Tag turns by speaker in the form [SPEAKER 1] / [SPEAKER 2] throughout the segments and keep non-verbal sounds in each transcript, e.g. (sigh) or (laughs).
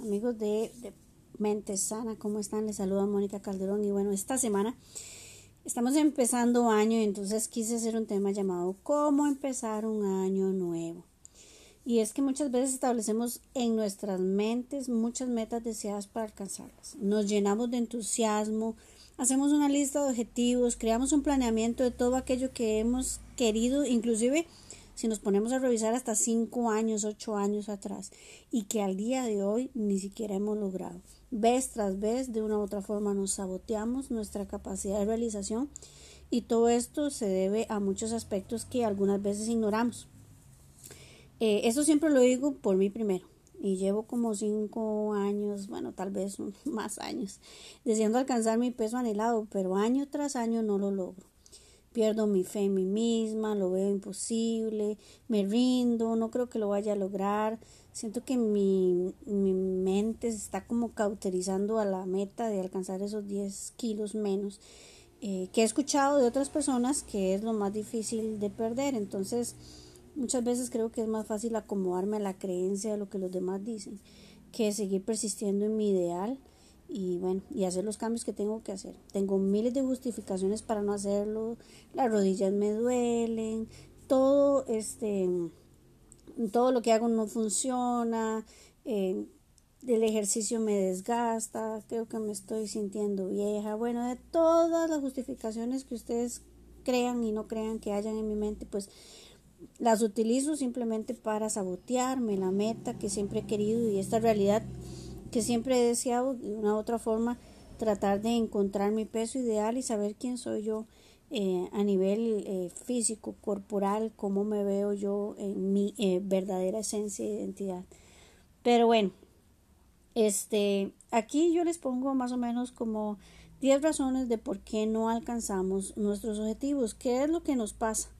[SPEAKER 1] Amigos de, Mente Sana, ¿cómo están? Les saluda Mónica Calderón y bueno, esta semana estamos empezando año y entonces quise hacer un tema llamado ¿Cómo empezar un año nuevo? Y es que muchas veces establecemos en nuestras mentes muchas metas deseadas para alcanzarlas. Nos llenamos de entusiasmo, hacemos una lista de objetivos, creamos un planeamiento de todo aquello que hemos querido, inclusive si nos ponemos a revisar hasta cinco años, ocho años atrás, y que al día de hoy ni siquiera hemos logrado. Vez tras vez, de una u otra forma, nos saboteamos nuestra capacidad de realización y todo esto se debe a muchos aspectos que algunas veces ignoramos. Eh, eso siempre lo digo por mí primero. Y llevo como cinco años, bueno, tal vez (laughs) más años, deseando alcanzar mi peso anhelado, pero año tras año no lo logro pierdo mi fe en mí misma, lo veo imposible, me rindo, no creo que lo vaya a lograr, siento que mi, mi mente se está como cauterizando a la meta de alcanzar esos 10 kilos menos, eh, que he escuchado de otras personas que es lo más difícil de perder, entonces muchas veces creo que es más fácil acomodarme a la creencia de lo que los demás dicen que seguir persistiendo en mi ideal y bueno, y hacer los cambios que tengo que hacer. Tengo miles de justificaciones para no hacerlo, las rodillas me duelen, todo este todo lo que hago no funciona, eh, el ejercicio me desgasta, creo que me estoy sintiendo vieja, bueno, de todas las justificaciones que ustedes crean y no crean que hayan en mi mente, pues las utilizo simplemente para sabotearme la meta que siempre he querido y esta realidad que siempre he deseado de una u otra forma tratar de encontrar mi peso ideal y saber quién soy yo eh, a nivel eh, físico, corporal, cómo me veo yo en mi eh, verdadera esencia e identidad. Pero bueno, este, aquí yo les pongo más o menos como 10 razones de por qué no alcanzamos nuestros objetivos, qué es lo que nos pasa.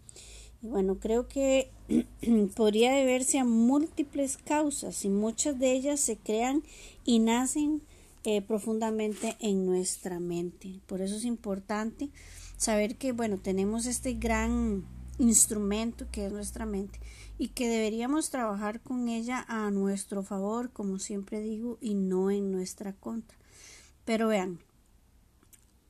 [SPEAKER 1] Y bueno, creo que (clears throat) podría deberse a múltiples causas y muchas de ellas se crean y nacen eh, profundamente en nuestra mente. Por eso es importante saber que, bueno, tenemos este gran instrumento que es nuestra mente y que deberíamos trabajar con ella a nuestro favor, como siempre digo, y no en nuestra contra. Pero vean,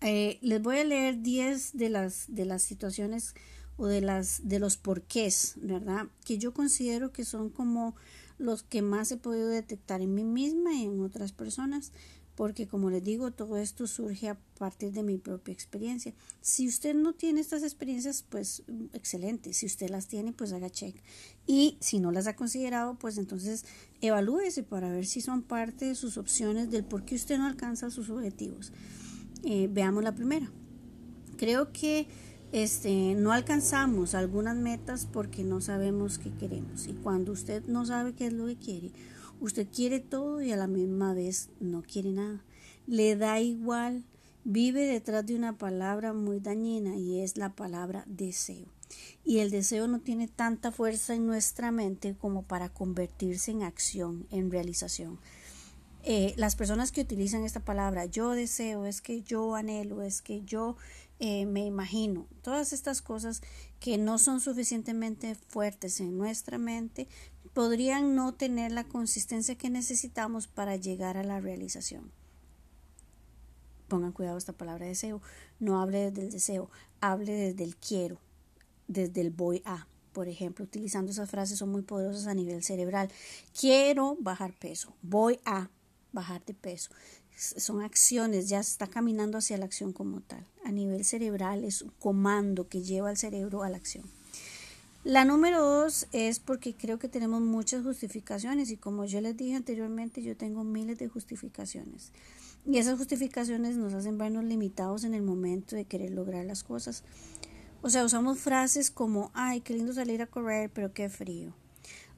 [SPEAKER 1] eh, les voy a leer 10 de las, de las situaciones o de las de los porqués, ¿verdad? Que yo considero que son como los que más he podido detectar en mí misma y en otras personas, porque como les digo, todo esto surge a partir de mi propia experiencia. Si usted no tiene estas experiencias, pues excelente. Si usted las tiene, pues haga check. Y si no las ha considerado, pues entonces evalúese para ver si son parte de sus opciones del por qué usted no alcanza sus objetivos. Eh, veamos la primera. Creo que este, no alcanzamos algunas metas porque no sabemos qué queremos. Y cuando usted no sabe qué es lo que quiere, usted quiere todo y a la misma vez no quiere nada. Le da igual, vive detrás de una palabra muy dañina y es la palabra deseo. Y el deseo no tiene tanta fuerza en nuestra mente como para convertirse en acción, en realización. Eh, las personas que utilizan esta palabra, yo deseo, es que yo anhelo, es que yo eh, me imagino, todas estas cosas que no son suficientemente fuertes en nuestra mente podrían no tener la consistencia que necesitamos para llegar a la realización. Pongan cuidado esta palabra deseo, no hable desde el deseo, hable desde el quiero, desde el voy a. Por ejemplo, utilizando esas frases son muy poderosas a nivel cerebral. Quiero bajar peso, voy a bajar de peso son acciones, ya está caminando hacia la acción como tal. A nivel cerebral es un comando que lleva al cerebro a la acción. La número dos es porque creo que tenemos muchas justificaciones y como yo les dije anteriormente, yo tengo miles de justificaciones. Y esas justificaciones nos hacen vernos limitados en el momento de querer lograr las cosas. O sea, usamos frases como, ay, qué lindo salir a correr, pero qué frío.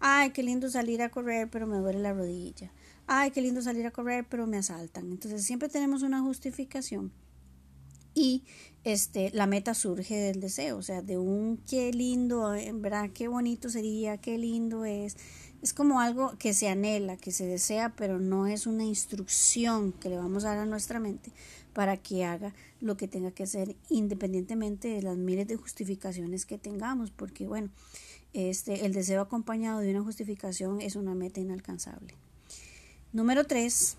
[SPEAKER 1] Ay, qué lindo salir a correr, pero me duele la rodilla ay, qué lindo salir a correr, pero me asaltan. Entonces siempre tenemos una justificación y este, la meta surge del deseo, o sea, de un qué lindo, verdad, qué bonito sería, qué lindo es. Es como algo que se anhela, que se desea, pero no es una instrucción que le vamos a dar a nuestra mente para que haga lo que tenga que hacer independientemente de las miles de justificaciones que tengamos, porque bueno, este, el deseo acompañado de una justificación es una meta inalcanzable. Número tres,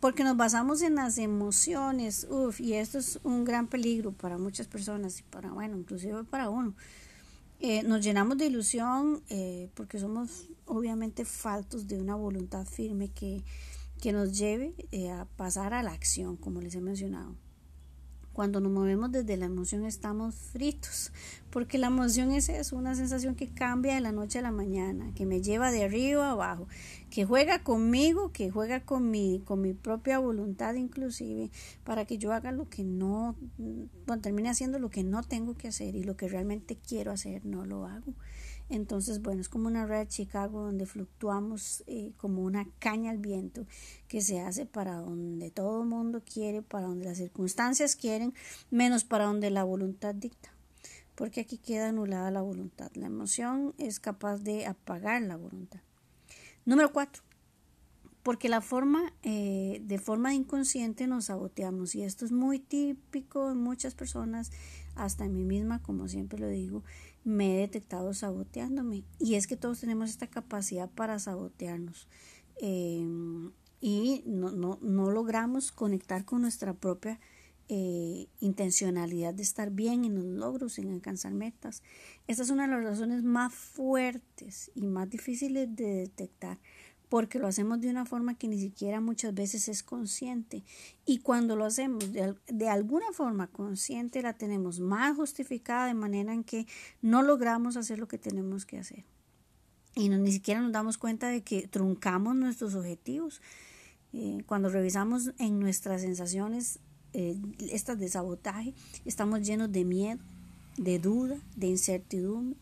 [SPEAKER 1] porque nos basamos en las emociones, uf, y esto es un gran peligro para muchas personas y para, bueno, inclusive para uno. Eh, nos llenamos de ilusión eh, porque somos obviamente faltos de una voluntad firme que, que nos lleve eh, a pasar a la acción, como les he mencionado. Cuando nos movemos desde la emoción estamos fritos, porque la emoción es eso, una sensación que cambia de la noche a la mañana, que me lleva de arriba a abajo, que juega conmigo, que juega con mi, con mi propia voluntad inclusive, para que yo haga lo que no, bueno, termine haciendo lo que no tengo que hacer y lo que realmente quiero hacer no lo hago. Entonces, bueno, es como una red Chicago donde fluctuamos eh, como una caña al viento que se hace para donde todo el mundo quiere, para donde las circunstancias quieren, menos para donde la voluntad dicta. Porque aquí queda anulada la voluntad. La emoción es capaz de apagar la voluntad. Número cuatro, porque la forma, eh, de forma inconsciente nos saboteamos y esto es muy típico en muchas personas, hasta en mí misma, como siempre lo digo, me he detectado saboteándome. Y es que todos tenemos esta capacidad para sabotearnos. Em, y no, no, no, logramos conectar con nuestra propia eh, intencionalidad de estar bien en los logros, en alcanzar metas. Esta es una de las razones más fuertes y más difíciles de detectar porque lo hacemos de una forma que ni siquiera muchas veces es consciente. Y cuando lo hacemos de, alguna forma consciente, la tenemos más justificada de manera en que no logramos hacer lo que tenemos que hacer. Y ni siquiera nos damos cuenta de que truncamos nuestros objetivos. Eh, cuando revisamos en nuestras sensaciones, eh, estas de sabotaje, estamos llenos de miedo, de duda, de incertidumbre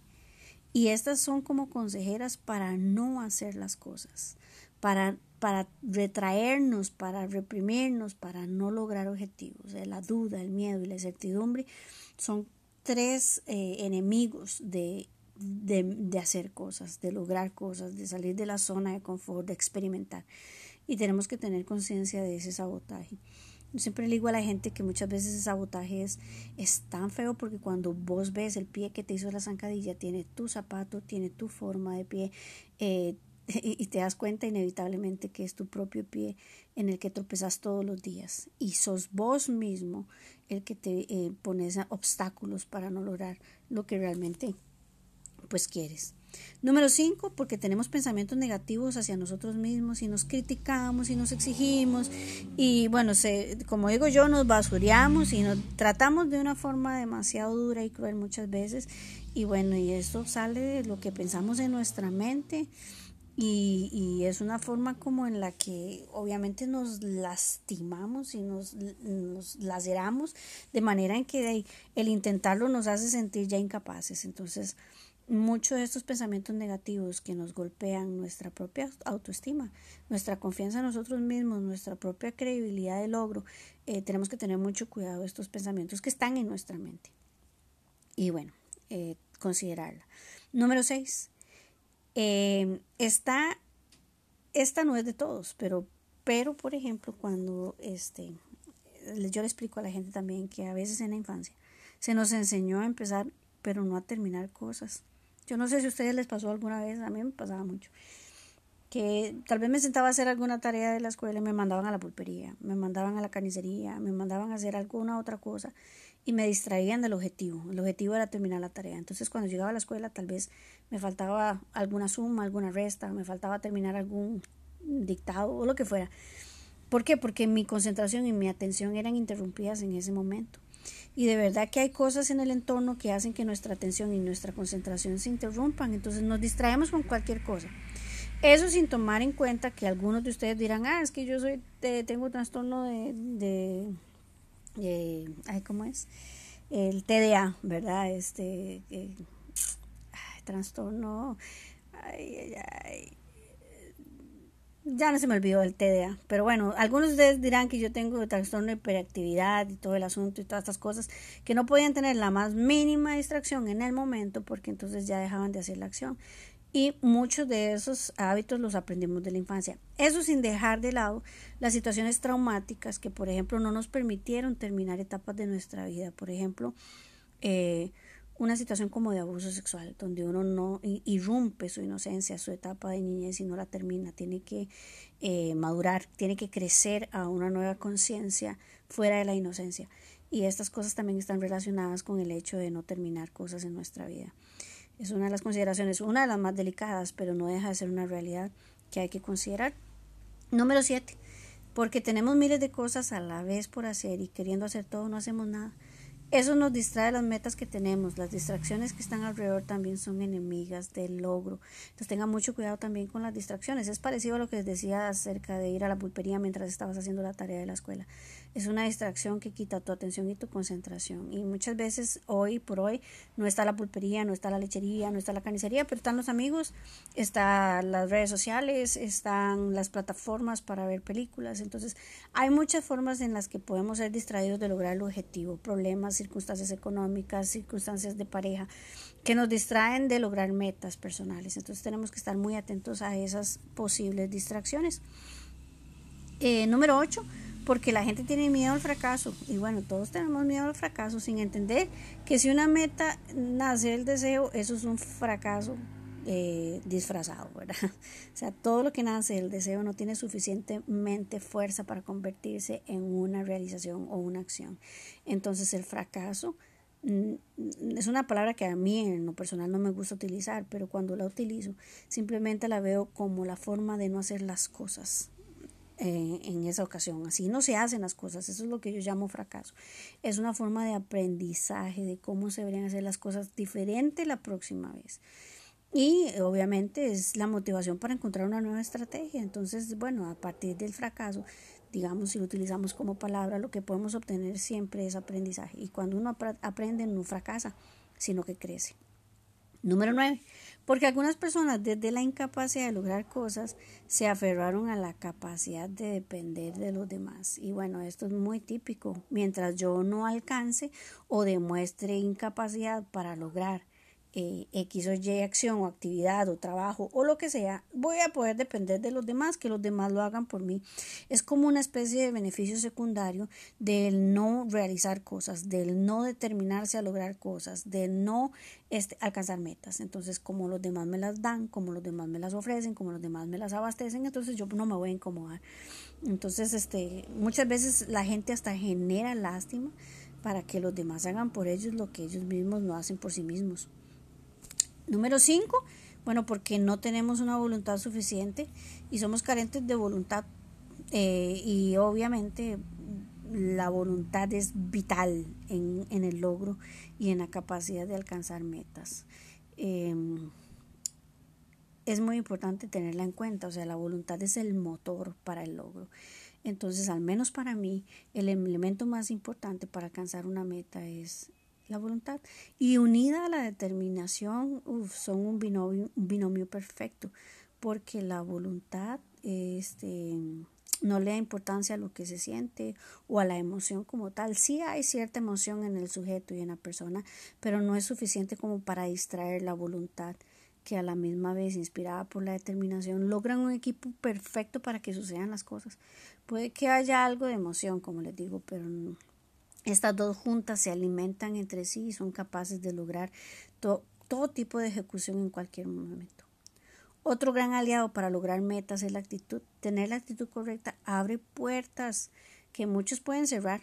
[SPEAKER 1] y estas son como consejeras para no hacer las cosas, para, para retraernos, para reprimirnos, para no lograr objetivos. La duda, el miedo y la incertidumbre son tres eh, enemigos de, de, de hacer cosas, de lograr cosas, de salir de la zona de confort, de experimentar. Y tenemos que tener conciencia de ese sabotaje. Siempre le digo a la gente que muchas veces el sabotaje es, tan feo porque cuando vos ves el pie que te hizo la zancadilla, tiene tu zapato, tiene tu forma de pie, eh, (laughs) y te das cuenta inevitablemente que es tu propio pie en el que tropezas todos los días y sos vos mismo el que te eh, pones obstáculos para no lograr lo que realmente pues quieres. Número cinco, porque tenemos pensamientos negativos hacia nosotros mismos y nos criticamos y nos exigimos. Y bueno, se, como digo yo, nos basureamos y nos tratamos de una forma demasiado dura y cruel muchas veces. Y bueno, y esto sale de lo que pensamos en nuestra mente. Y, y es una forma como en la que obviamente nos lastimamos y nos, nos laceramos de manera en que el intentarlo nos hace sentir ya incapaces. Entonces, muchos de estos pensamientos negativos que nos golpean nuestra propia autoestima, nuestra confianza en nosotros mismos, nuestra propia credibilidad de logro, eh, tenemos que tener mucho cuidado de estos pensamientos que están en nuestra mente. Y bueno, eh, considerarla. Número 6. Eh, esta, esta no es de todos, pero, pero por ejemplo, cuando este, yo le explico a la gente también que a veces en la infancia se nos enseñó a empezar, pero no a terminar cosas. Yo no sé si a ustedes les pasó alguna vez, a mí me pasaba mucho. Que tal vez me sentaba a hacer alguna tarea de la escuela y me mandaban a la pulpería, me mandaban a la carnicería, me mandaban a hacer alguna otra cosa y me distraían del objetivo. El objetivo era terminar la tarea. Entonces cuando llegaba a la escuela tal vez me faltaba alguna suma, alguna resta, me faltaba terminar algún dictado o lo que fuera. ¿Por qué? Porque mi concentración y mi atención eran interrumpidas en ese momento. Y de verdad que hay cosas en el entorno que hacen que nuestra atención y nuestra concentración se interrumpan. Entonces nos distraemos con cualquier cosa. Eso sin tomar en cuenta que algunos de ustedes dirán, ah, es que yo soy, tengo trastorno de, de, ay, ¿cómo es? El TDA, ¿verdad? Este, eh, trastorno, ay, ay, ay, ya no se me olvidó el TDA, pero bueno, algunos de ustedes dirán que yo tengo trastorno de hiperactividad y todo el asunto y todas estas cosas, que no podían tener la más mínima distracción en el momento porque entonces ya dejaban de hacer la acción. Y muchos de esos hábitos los aprendimos de la infancia. Eso sin dejar de lado las situaciones traumáticas que, por ejemplo, no nos permitieron terminar etapas de nuestra vida. Por ejemplo, eh, una situación como de abuso sexual, donde uno no irrumpe su inocencia, su etapa de niñez y no la termina, tiene que eh, madurar, tiene que crecer a una nueva conciencia fuera de la inocencia. Y estas cosas también están relacionadas con el hecho de no terminar cosas en nuestra vida. Es una de las consideraciones, una de las más delicadas, pero no deja de ser una realidad que hay que considerar. Número siete, porque tenemos miles de cosas a la vez por hacer y queriendo hacer todo no hacemos nada. Eso nos distrae las metas que tenemos. Las distracciones que están alrededor también son enemigas del logro. Entonces tengan mucho cuidado también con las distracciones. Es parecido a lo que les decía acerca de ir a la pulpería mientras estabas haciendo la tarea de la escuela es una distracción que quita tu atención y tu concentración. Y muchas veces, hoy por hoy, no está la pulpería, no está la lechería, no está la carnicería, pero están los amigos, están las redes sociales, están las plataformas para ver películas. Entonces, hay muchas formas en las que podemos ser distraídos de lograr el objetivo, problemas, circunstancias económicas, circunstancias de pareja, que nos distraen de lograr metas personales. Entonces, tenemos que estar muy atentos a esas posibles distracciones. Eh, número 8 porque la gente tiene miedo al fracaso y bueno, todos tenemos miedo al fracaso sin entender que si una meta nace el deseo, eso es un fracaso eh, disfrazado, ¿verdad? (laughs) O sea, todo lo que nace del deseo no tiene suficientemente fuerza para convertirse en una realización o una acción. Entonces el fracaso mm, es una palabra que a mí en lo personal no me gusta utilizar, pero cuando la utilizo simplemente la veo como la forma de no hacer las cosas eh, en esa ocasión. Así no se hacen las cosas, eso es lo que yo llamo fracaso. Es una forma de aprendizaje de cómo se deberían hacer las cosas diferente la próxima vez. Y obviamente es la motivación para encontrar una nueva estrategia. Entonces, bueno, a partir del fracaso, digamos, si lo utilizamos como palabra, lo que podemos obtener siempre es aprendizaje. Y cuando uno aprende, no fracasa, sino que crece. Número 9. Porque algunas personas desde la incapacidad de lograr cosas se aferraron a la capacidad de depender de los demás. Y bueno, esto es muy típico. Mientras yo no alcance o demuestre incapacidad para lograr eh, X o Y acción o actividad o trabajo o lo que sea, voy a poder depender de los demás, que los demás lo hagan por mí. Es como una especie de beneficio secundario del no realizar cosas, del no determinarse a lograr cosas, del no este, alcanzar metas. Entonces, como los demás me las dan, como los demás me las ofrecen, como los demás me las abastecen, entonces yo no me voy a incomodar. Entonces, este, muchas veces la gente hasta genera lástima para que los demás hagan por ellos lo que ellos mismos no hacen por sí mismos. Número 5, bueno, porque no tenemos una voluntad suficiente y somos carentes de voluntad. Eh, y obviamente la voluntad es vital en, en, el logro y en la capacidad de alcanzar metas. Em, es muy importante tenerla en cuenta, o sea, la voluntad es el motor para el logro. Entonces, al menos para mí, el elemento más importante para alcanzar una meta es la voluntad. Y unida a la determinación, son un binomio, perfecto, porque la voluntad este, no le da importancia a lo que se siente o a la emoción como tal. Sí hay cierta emoción en el sujeto y en la persona, pero no es suficiente como para distraer la voluntad que a la misma vez, inspirada por la determinación, logran un equipo perfecto para que sucedan las cosas. Puede que haya algo de emoción, como les digo, pero estas dos juntas se alimentan entre sí y son capaces de lograr todo tipo de ejecución en cualquier momento. Otro gran aliado para lograr metas es la actitud. Tener la actitud correcta abre puertas que muchos pueden cerrar.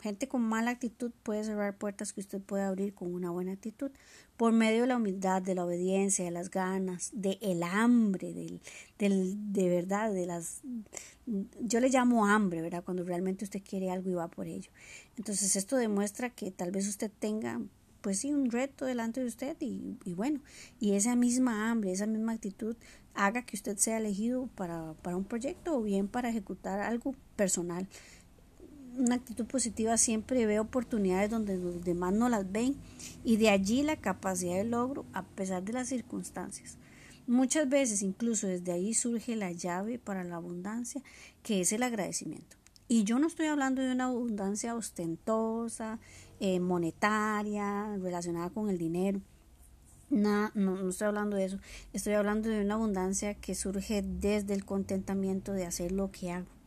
[SPEAKER 1] Gente con mala actitud puede cerrar puertas que usted puede abrir con una buena actitud por medio de la humildad, de la obediencia, de las ganas, de el hambre, del, del, de verdad, de las... Yo le llamo hambre, ¿verdad? Cuando realmente usted quiere algo y va por ello. Entonces esto demuestra que tal vez usted tenga, pues sí, un reto delante de usted y, y bueno, y esa misma hambre, esa misma actitud haga que usted sea elegido para, para un proyecto o bien para ejecutar algo personal una actitud positiva siempre ve oportunidades donde los demás no las ven y de allí la capacidad de logro a pesar de las circunstancias. Muchas veces incluso desde ahí surge la llave para la abundancia que es el agradecimiento. Y yo no estoy hablando de una abundancia ostentosa, eh, monetaria, relacionada con el dinero. no, no estoy hablando de eso. Estoy hablando de una abundancia que surge desde el contentamiento de hacer lo que hago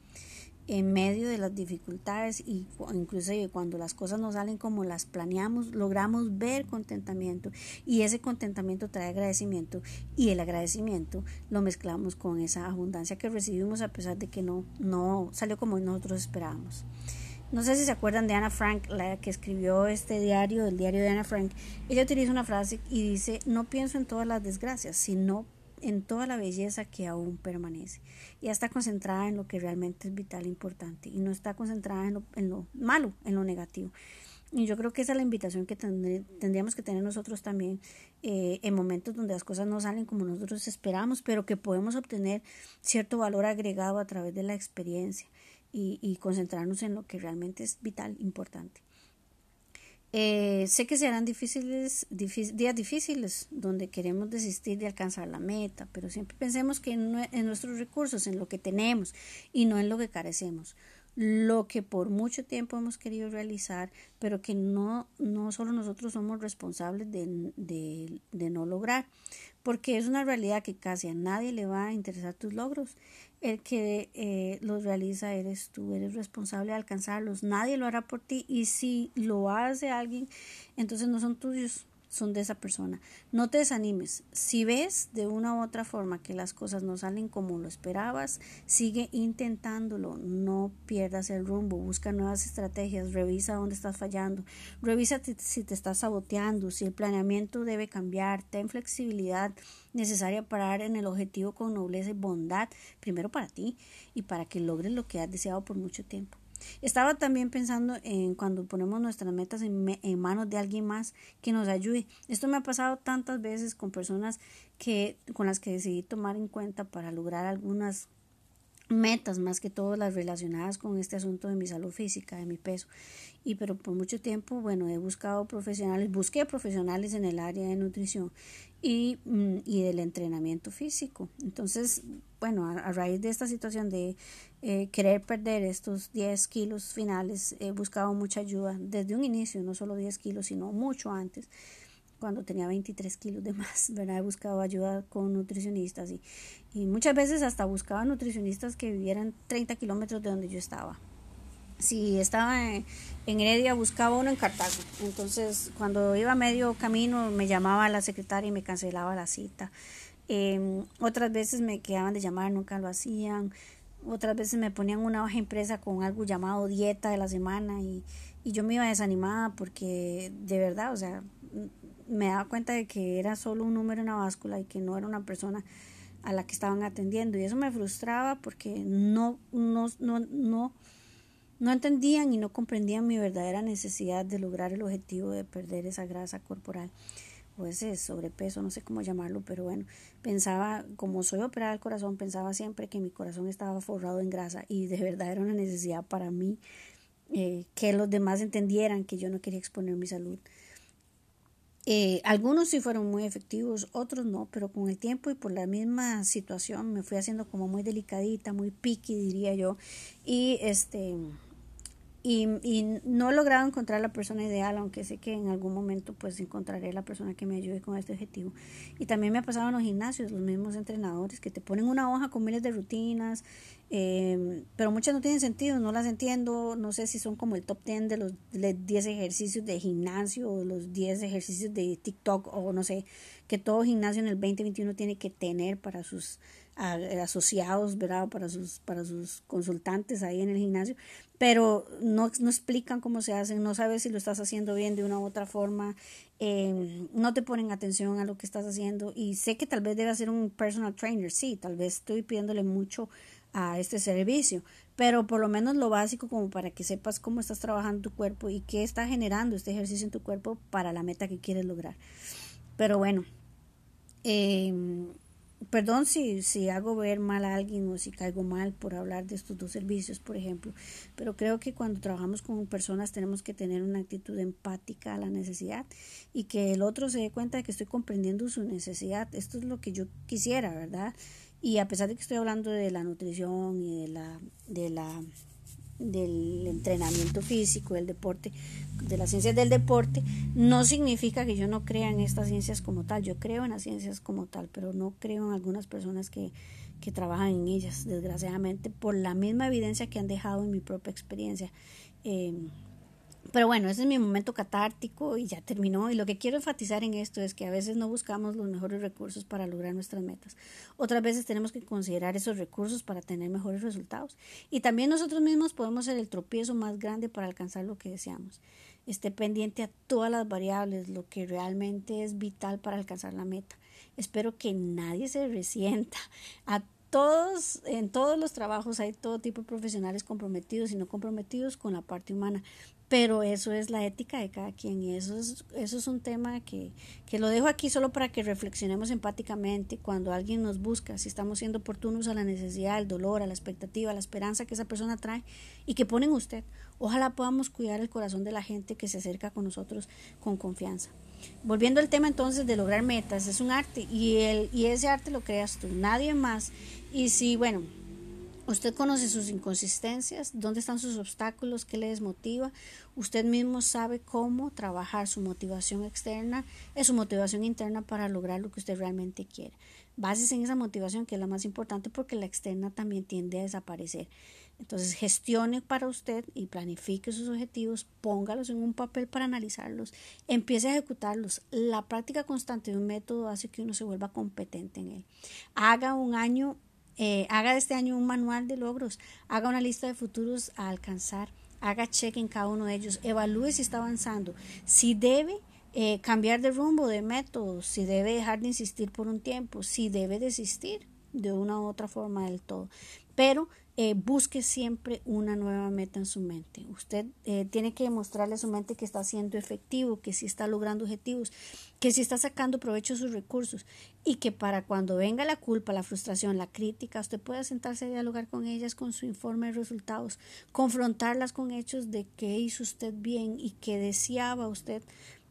[SPEAKER 1] en medio de las dificultades y inclusive cuando las cosas no salen como las planeamos, logramos ver contentamiento y ese contentamiento trae agradecimiento y el agradecimiento lo mezclamos con esa abundancia que recibimos a pesar de que no, no salió como nosotros esperábamos. No sé si se acuerdan de Ana Frank, la que escribió este diario, el diario de Ana Frank. Ella utiliza una frase y dice, no pienso en todas las desgracias, sino en toda la belleza que aún permanece. Ya está concentrada en lo que realmente es vital e importante y no está concentrada en lo, en lo malo, en lo negativo. Y yo creo que esa es la invitación que tendríamos que tener nosotros también eh, en momentos donde las cosas no salen como nosotros esperamos, pero que podemos obtener cierto valor agregado a través de la experiencia y, y concentrarnos en lo que realmente es vital, importante. Eh, sé que serán difíciles, días difíciles donde queremos desistir de alcanzar la meta, pero siempre pensemos que en, nuestros recursos, en lo que tenemos y no en lo que carecemos. Lo que por mucho tiempo hemos querido realizar, pero que no, no solo nosotros somos responsables de, de no lograr, porque es una realidad que casi a nadie le va a interesar tus logros. El que eh, los realiza eres tú, eres responsable de alcanzarlos, nadie lo hará por ti y si lo hace alguien, entonces no son tuyos, son de esa persona. No te desanimes. Si ves de una u otra forma que las cosas no salen como lo esperabas, sigue intentándolo. No pierdas el rumbo. Busca nuevas estrategias. Revisa dónde estás fallando. Revisa si te estás saboteando, si el planeamiento debe cambiar. Ten flexibilidad necesaria para dar en el objetivo con nobleza y bondad, primero para ti y para que logres lo que has deseado por mucho tiempo. Estaba también pensando en cuando ponemos nuestras metas en, en, manos de alguien más que nos ayude. Esto me ha pasado tantas veces con personas que con las que decidí tomar en cuenta para lograr algunas metas más que todo las relacionadas con este asunto de mi salud física, de mi peso. Y pero por mucho tiempo, bueno, he buscado profesionales, busqué profesionales en el área de nutrición y, mm, y del entrenamiento físico. Entonces, bueno, a, raíz de esta situación de eh, querer perder estos 10 kilos finales, he buscado mucha ayuda desde un inicio, no solo 10 kilos, sino mucho antes cuando tenía 23 kilos de más, (laughs) ¿verdad? He buscado ayuda con nutricionistas y, muchas veces hasta buscaba nutricionistas que vivieran 30 kilómetros de donde yo estaba. Si estaba en, Heredia, buscaba uno en Cartago. Entonces, cuando iba medio camino, me llamaba la secretaria y me cancelaba la cita. Em, otras veces me quedaban de llamar, nunca lo hacían. Otras veces me ponían una hoja impresa con algo llamado dieta de la semana y, y yo me iba desanimada porque de verdad, o sea, me daba cuenta de que era solo un número en la báscula y que no era una persona a la que estaban atendiendo. Y eso me frustraba porque no no no no no entendían y no comprendían mi verdadera necesidad de lograr el objetivo de perder esa grasa corporal o ese sobrepeso, no sé cómo llamarlo, pero bueno, pensaba, como soy operada del corazón, pensaba siempre que mi corazón estaba forrado en grasa y de verdad era una necesidad para mí eh, que los demás entendieran que yo no quería exponer mi salud eh, algunos sí fueron muy efectivos, otros no, pero con el tiempo y por la misma situación me fui haciendo como muy delicadita, muy piqui, diría yo, y este y, y, no he logrado encontrar la persona ideal, aunque sé que en algún momento pues encontraré la persona que me ayude con este objetivo. Y también me ha pasado en los gimnasios, los mismos entrenadores que te ponen una hoja con miles de rutinas, eh, pero muchas no tienen sentido, no las entiendo, no sé si son como el top 10 de los 10 ejercicios de gimnasio o los 10 ejercicios de TikTok o no sé, que todo gimnasio en el 2021 tiene que tener para sus asociados, ¿verdad? Para sus, para sus consultantes ahí en el gimnasio, pero no, no explican cómo se hacen, no sabes si lo estás haciendo bien de una u otra forma, eh, no te ponen atención a lo que estás haciendo y sé que tal vez debe ser un personal trainer, sí, tal vez estoy pidiéndole mucho a este servicio, pero por lo menos lo básico como para que sepas cómo estás trabajando tu cuerpo y qué está generando este ejercicio en tu cuerpo para la meta que quieres lograr. Pero bueno, eh, perdón si, si hago ver mal a alguien o si caigo mal por hablar de estos dos servicios, por ejemplo, pero creo que cuando trabajamos con personas tenemos que tener una actitud empática a la necesidad y que el otro se dé cuenta de que estoy comprendiendo su necesidad. Esto es lo que yo quisiera, ¿verdad? Y a pesar de que estoy hablando de la nutrición y de la, de la del entrenamiento físico, del deporte, de las ciencias del deporte, no significa que yo no crea en estas ciencias como tal. Yo creo en las ciencias como tal, pero no creo en algunas personas que, que trabajan en ellas, desgraciadamente, por la misma evidencia que han dejado en mi propia experiencia. Eh, pero bueno, ese es mi momento catártico y ya terminó. Y lo que quiero enfatizar en esto es que a veces no buscamos los mejores recursos para lograr nuestras metas. Otras veces tenemos que considerar esos recursos para tener mejores resultados. Y también nosotros mismos podemos ser el tropiezo más grande para alcanzar lo que deseamos. Esté pendiente a todas las variables, lo que realmente es vital para alcanzar la meta. Espero que nadie se resienta. A todos, en todos los trabajos hay todo tipo de profesionales comprometidos y no comprometidos con la parte humana pero eso es la ética de cada quien y eso es, eso es un tema que, que lo dejo aquí solo para que reflexionemos empáticamente cuando alguien nos busca, si estamos siendo oportunos a la necesidad, al dolor, a la expectativa, a la esperanza que esa persona trae y que pone en usted. Ojalá podamos cuidar el corazón de la gente que se acerca con nosotros con confianza. Volviendo al tema entonces de lograr metas, es un arte y, el, y ese arte lo creas tú, nadie más. Y si, bueno, Usted conoce sus inconsistencias, dónde están sus obstáculos, qué le desmotiva. Usted mismo sabe cómo trabajar su motivación externa, es su motivación interna para lograr lo que usted realmente quiere. Básese en esa motivación que es la más importante porque la externa también tiende a desaparecer. Entonces gestione para usted y planifique sus objetivos, póngalos en un papel para analizarlos, empiece a ejecutarlos. La práctica constante de un método hace que uno se vuelva competente en él. Haga un año eh, haga este año un manual de logros, haga una lista de futuros a alcanzar, haga check en cada uno de ellos, evalúe si está avanzando, si debe eh, cambiar de rumbo, de método, si debe dejar de insistir por un tiempo, si debe desistir de una u otra forma del todo. Pero eh, busque siempre una nueva meta en su mente. Usted eh, tiene que demostrarle a su mente que está siendo efectivo, que sí está logrando objetivos, que sí está sacando provecho de sus recursos y que para cuando venga la culpa, la frustración, la crítica, usted pueda sentarse a dialogar con ellas con su informe de resultados, confrontarlas con hechos de qué hizo usted bien y qué deseaba usted.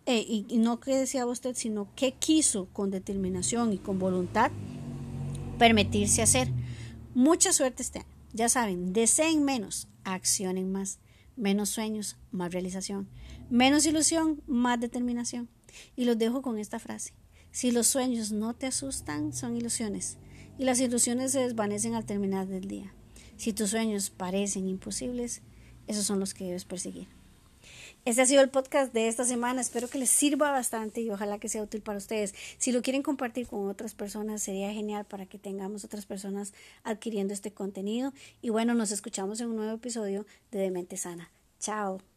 [SPEAKER 1] Eh, y, y no qué deseaba usted, sino qué quiso con determinación y con voluntad permitirse hacer. Mucha suerte este año. Ya saben, deseen menos, accionen más. Menos sueños, más realización. Menos ilusión, más determinación. Y los dejo con esta frase. Si los sueños no te asustan, son ilusiones. Y las ilusiones se desvanecen al terminar del día. Si tus sueños parecen imposibles, esos son los que debes perseguir. Este ha sido el podcast de esta semana. Espero que les sirva bastante y ojalá que sea útil para ustedes. Si lo quieren compartir con otras personas, sería genial para que tengamos otras personas adquiriendo este contenido. Y bueno, nos escuchamos en un nuevo episodio de Demente Sana. Chao.